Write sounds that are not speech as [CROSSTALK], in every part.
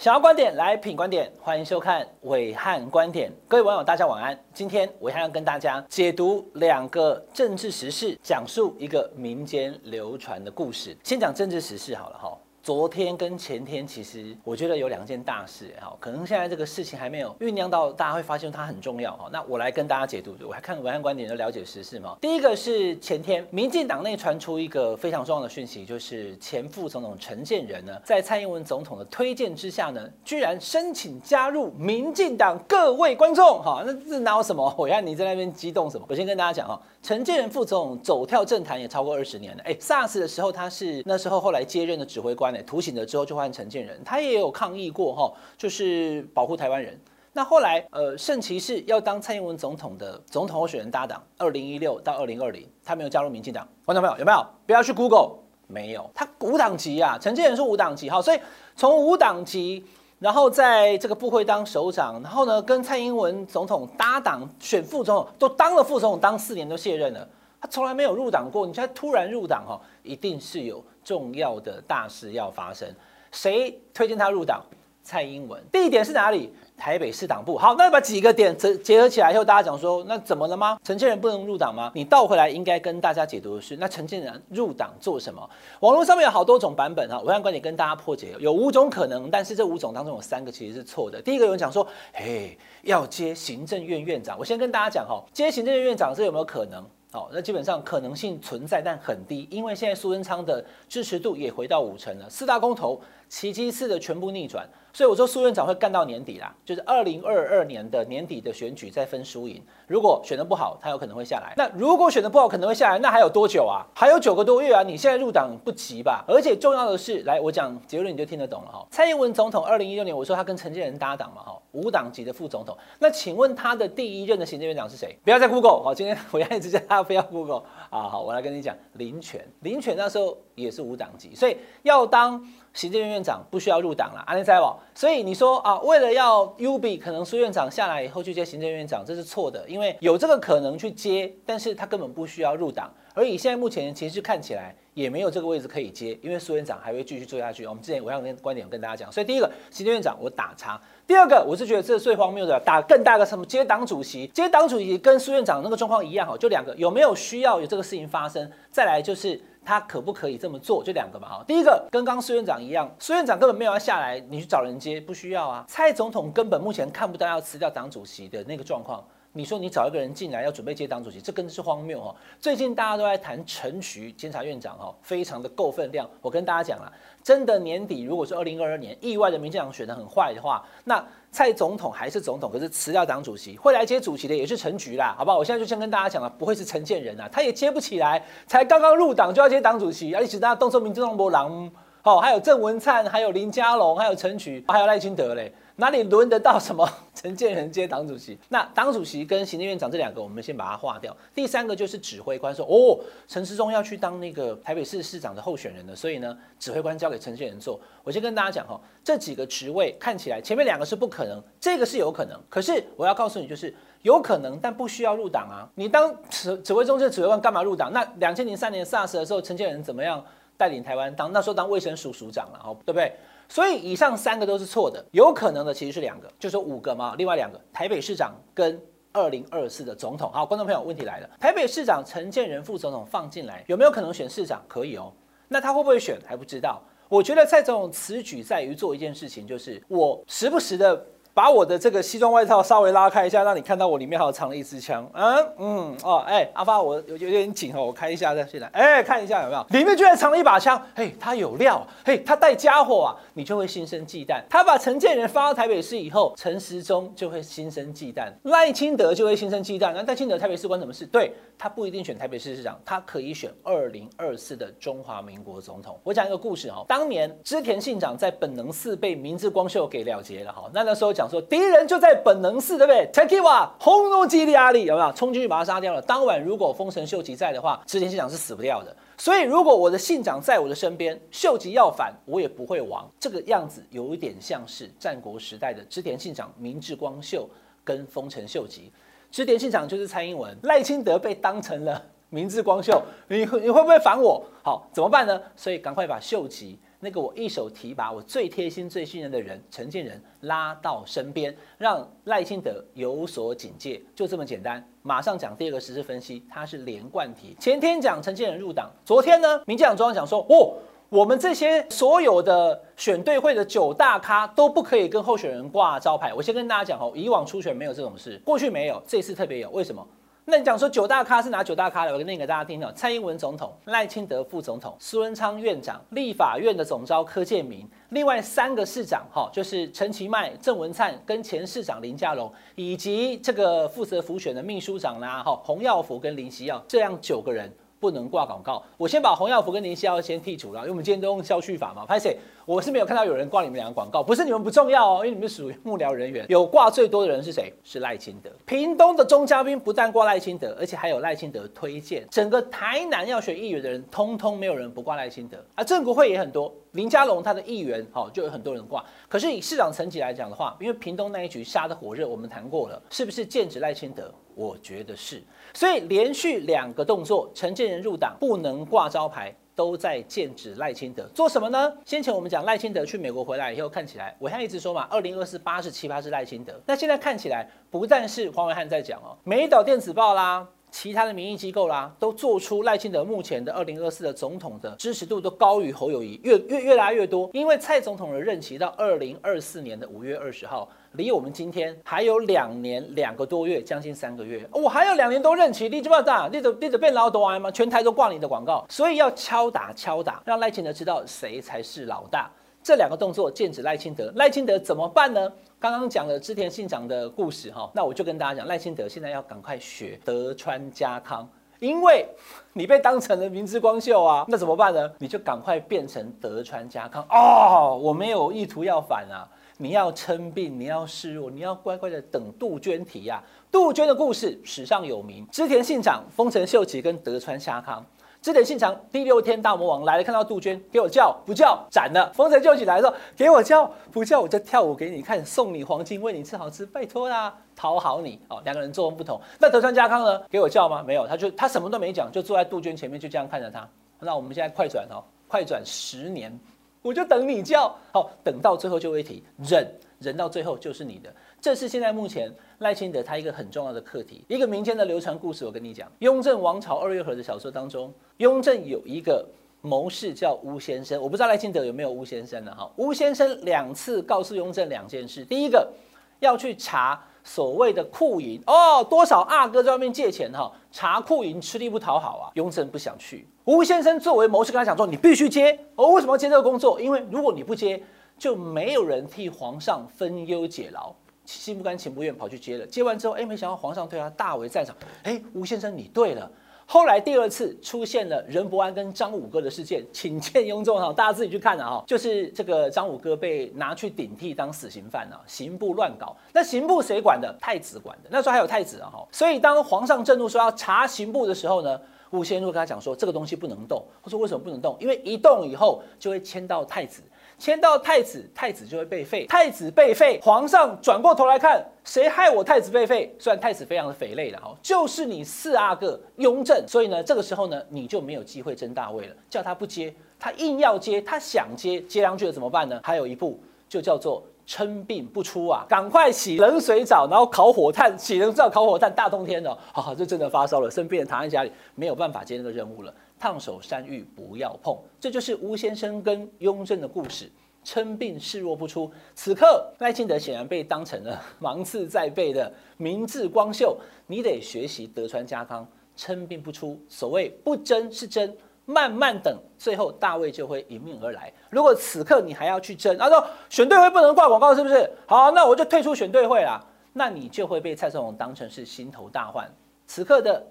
想要观点来品观点，欢迎收看伟汉观点。各位网友，大家晚安。今天伟汉要跟大家解读两个政治时事，讲述一个民间流传的故事。先讲政治时事好了哈。昨天跟前天，其实我觉得有两件大事哈，可能现在这个事情还没有酝酿到，大家会发现它很重要哈。那我来跟大家解读，我还看文案观点就了解时事嘛。第一个是前天，民进党内传出一个非常重要的讯息，就是前副总统陈建仁呢，在蔡英文总统的推荐之下呢，居然申请加入民进党。各位观众哈，那这哪有什么？暐瀚你在那边激动什么？我先跟大家讲哈，陈建仁副总走跳政坛也超过二十年了。哎，SARS 的时候他是那时候后来接任的指挥官。图醒了之后就换陈建仁，他也有抗议过哈，就是保护台湾人。那后来呃，圣骑士要当蔡英文总统的总统候选人搭档，二零一六到二零二零，他没有加入民进党。观众朋友有没有？不要去 Google，没有，他无党籍啊。陈建仁是无党籍哈，所以从无党籍，然后在这个部会当首长，然后呢跟蔡英文总统搭档选副总统，都当了副总统当四年都卸任了。他从来没有入党过，你现在突然入党哈，一定是有重要的大事要发生。谁推荐他入党？蔡英文。地点是哪里？台北市党部。好，那把几个点结结合起来以后，大家讲说，那怎么了吗？陈建仁不能入党吗？你倒回来应该跟大家解读的是，那陈建仁入党做什么？网络上面有好多种版本哈，暐瀚观点跟大家破解，有五种可能，但是这五种当中有三个其实是错的。第一个有人讲说，嘿，要接行政院院长。我先跟大家讲哈，接行政院院长这有没有可能？好，那基本上可能性存在，但很低，因为现在苏贞昌的支持度也回到五成了，四大公投奇迹似的全部逆转。所以我说苏院长会干到年底啦，就是二零二二年的年底的选举再分输赢。如果选得不好，他有可能会下来。那如果选得不好，可能会下来，那还有多久啊？还有九个多月啊！你现在入党不急吧？而且重要的是，来我讲结论你就听得懂了哈。蔡英文总统二零一六年我说他跟陈建仁搭档嘛哈，无党籍的副总统。那请问他的第一任的行政院长是谁？不要再 Google 好，今天我要一直叫他不要 Google 啊。好，我来跟你讲林权，林权那时候也是无党籍，所以要当。行政院院长不需要入党了，安利在所以你说啊，为了要 U B，可能苏院长下来以后去接行政院长，这是错的，因为有这个可能去接，但是他根本不需要入党。而以现在目前其实看起来也没有这个位置可以接，因为苏院长还会继续做下去。我们之前我要跟观点跟大家讲，所以第一个行政院长我打叉，第二个我是觉得这是最荒谬的，打更大个什么接党主席，接党主席跟苏院长那个状况一样哈，就两个有没有需要有这个事情发生？再来就是。他可不可以这么做？就两个嘛，哈。第一个跟刚刚苏院长一样，苏院长根本没有要下来，你去找人接，不需要啊。蔡总统根本目前看不到要辞掉党主席的那个状况。你说你找一个人进来要准备接党主席，这更是荒谬哈！最近大家都在谈陈菊监察院长哈，非常的够分量。我跟大家讲了，真的年底如果是二零二二年意外的民进党选得很坏的话，那蔡总统还是总统，可是辞掉党主席会来接主席的也是陈菊啦，好不好？我现在就先跟大家讲了，不会是陈建仁啊，他也接不起来，才刚刚入党就要接党主席，而且大家动作民众党不狼，好，还有郑文灿，还有林佳龙，还有陈菊，还有赖清德嘞。哪里轮得到什么 [LAUGHS] 陈建仁接党主席？那党主席跟行政院长这两个，我们先把它划掉。第三个就是指挥官说，哦，陈时中要去当那个台北市市长的候选人了，所以呢，指挥官交给陈建仁做。我先跟大家讲哈，这几个职位看起来前面两个是不可能，这个是有可能。可是我要告诉你，就是有可能，但不需要入党啊。你当指指挥中心指挥官干嘛入党？那两千零三年 SARS 的时候，陈建仁怎么样带领台湾当那时候当卫生署署长了，哦，对不对？所以以上三个都是错的，有可能的其实是两个，就说五个嘛，另外两个台北市长跟二零二四的总统。好，观众朋友，问题来了，台北市长陈建仁副总统放进来，有没有可能选市长？可以哦，那他会不会选还不知道。我觉得蔡总统此举在于做一件事情，就是我时不时的。把我的这个西装外套稍微拉开一下，让你看到我里面还有藏了一支枪。嗯嗯哦，哎，阿发，我有有点紧哦，我开一下再进来。哎，看一下有没有，里面居然藏了一把枪。嘿，他有料，嘿，他带家伙啊，你就会心生忌惮。他把陈建仁发到台北市以后，陈时中就会心生忌惮，赖清德就会心生忌惮。那赖清德台北市关什么事？对，他不一定选台北市市长，他可以选二零二四的中华民国总统。我讲一个故事哦，当年织田信长在本能寺被明智光秀给了结了哈，那那时候讲。说敌人就在本能寺，对不对？Takiwa 轰隆基利阿里有没有冲进去把他杀掉了？当晚如果丰臣秀吉在的话，织田信长是死不掉的。所以如果我的信长在我的身边，秀吉要反，我也不会亡。这个样子有一点像是战国时代的织田信长明治光秀跟丰臣秀吉。织田信长就是蔡英文，赖清德被当成了明治光秀，你你会不会反我？好，怎么办呢？所以赶快把秀吉。那个我一手提拔我最贴心、最信任的人陈建仁拉到身边，让赖清德有所警戒，就这么简单。马上讲第二个时事分析，它是连贯题。前天讲陈建仁入党，昨天呢，民进党中央讲说，哦，我们这些所有的选对会的九大咖都不可以跟候选人挂招牌。我先跟大家讲哦，以往初选没有这种事，过去没有，这次特别有，为什么？那你讲说九大咖是哪九大咖的？我念给大家听哦。蔡英文总统、赖清德副总统、苏贞昌院长、立法院的总召柯建铭，另外三个市长哈，就是陈其迈、郑文灿跟前市长林佳龙，以及这个负责辅选的秘书长啦哈，洪耀福跟林锡耀，这样九个人。不能挂广告，我先把洪耀福跟林锡耀先剔除了，因为我们今天都用消序法嘛。拍谁，我是没有看到有人挂你们两个广告，不是你们不重要哦，因为你们属于幕僚人员。有挂最多的人是谁？是赖清德。屏东的钟嘉宾不但挂赖清德，而且还有赖清德推荐。整个台南要选议员的人，通通没有人不挂赖清德啊。正国会也很多，林佳龙他的议员好就有很多人挂。可是以市长层级来讲的话，因为屏东那一局杀得火热，我们谈过了，是不是剑指赖清德？我觉得是，所以连续两个动作，陈建仁入党不能挂招牌，都在剑指赖清德。做什么呢？先前我们讲赖清德去美国回来以后，看起来我现在一直说嘛，二零二四八十七八是赖清德。那现在看起来，不但是黄维汉在讲哦，美岛电子报啦。其他的民意机构啦，都做出赖清德目前的二零二四的总统的支持度都高于侯友宜，越越越来越多。因为蔡总统的任期到二零二四年的五月二十号，离我们今天还有两年两个多月，将近三个月。我、哦、还有两年多任期，你知不知道，你怎你得变老多吗？全台都挂你的广告，所以要敲打敲打，让赖清德知道谁才是老大。这两个动作剑指赖清德，赖清德怎么办呢？刚刚讲了织田信长的故事哈，那我就跟大家讲，赖清德现在要赶快学德川家康，因为你被当成了明智光秀啊，那怎么办呢？你就赶快变成德川家康哦，我没有意图要反啊，你要称病，你要示弱，你要乖乖的等杜鹃啼呀。杜鹃的故事史上有名，织田信长、丰臣秀吉跟德川家康。织田信长第六天大魔王来了，看到杜鹃，给我叫不叫斩了。丰臣秀吉来的时候，给我叫不叫我就跳舞给你看，送你黄金，喂你吃好吃，拜托啦，讨好你哦。两个人作风不同。那德川家康呢？给我叫吗？没有，他就他什么都没讲，就坐在杜鹃前面，就这样看着他。那我们现在快转哦，快转十年，我就等你叫，好，等到最后就会提忍。忍到最后就是你的，这是现在目前赖清德他一个很重要的课题。一个民间的流传故事，我跟你讲，雍正王朝二月河的小说当中，雍正有一个谋士叫乌先生，我不知道赖清德有没有乌先生呢？哈，乌先生两次告诉雍正两件事，第一个要去查所谓的库银哦，多少阿哥在外面借钱哈，查库银吃力不讨好啊，雍正不想去。吴先生作为谋士跟他讲说，你必须接，哦，为什么要接这个工作？因为如果你不接。就没有人替皇上分忧解劳，心不甘情不愿跑去接了。接完之后，哎，没想到皇上对他大为赞赏。哎，吴先生你对了。后来第二次出现了任伯安跟张五哥的事件，请见雍正哈，大家自己去看啊哈。就是这个张五哥被拿去顶替当死刑犯啊，刑部乱搞。那刑部谁管的？太子管的。那时候还有太子啊哈。所以当皇上震怒说要查刑部的时候呢，吴先生跟他讲说，这个东西不能动。他说为什么不能动？因为一动以后就会牵到太子。迁到太子，太子就会被废。太子被废，皇上转过头来看，谁害我太子被废？虽然太子非常的肥类了哈，就是你四阿哥雍正。所以呢，这个时候呢，你就没有机会争大位了。叫他不接，他硬要接，他想接，接上去了怎么办呢？还有一步，就叫做称病不出啊，赶快洗冷水澡，然后烤火炭，洗冷水澡烤火炭，大冬天的，好，[LAUGHS] 这真的发烧了，生病躺在家里，没有办法接那个任务了。烫手山芋不要碰，这就是吴先生跟雍正的故事。称病示弱不出，此刻赖清德显然被当成了芒刺在背的明智光秀。你得学习德川家康，称病不出。所谓不争是争，慢慢等，最后大卫就会迎面而来。如果此刻你还要去争，他说选对会不能挂广告，是不是？好，那我就退出选对会啦。那你就会被蔡总统当成是心头大患。此刻的。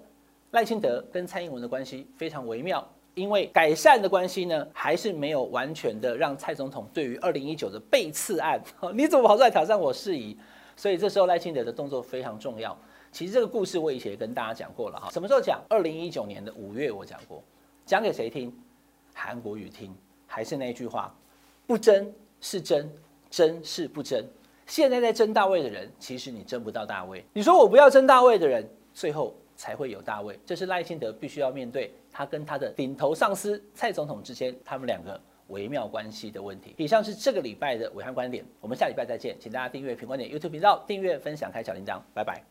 赖清德跟蔡英文的关系非常微妙，因为改善的关系呢，还是没有完全的让蔡总统对于二零一九的背刺案，[LAUGHS] 你怎么跑出来挑战我事宜？所以这时候赖清德的动作非常重要。其实这个故事我以前也跟大家讲过了哈，什么时候讲？二零一九年的五月我讲过，讲给谁听？韩国瑜听，还是那句话，不争是争，争是不争。现在在争大位的人，其实你争不到大位。你说我不要争大位的人，最后。才会有大卫，这是赖清德必须要面对他跟他的顶头上司蔡总统之间，他们两个微妙关系的问题。以上是这个礼拜的伟汉观点，我们下礼拜再见，请大家订阅评观点 YouTube 频道，订阅、分享、开小铃铛，拜拜。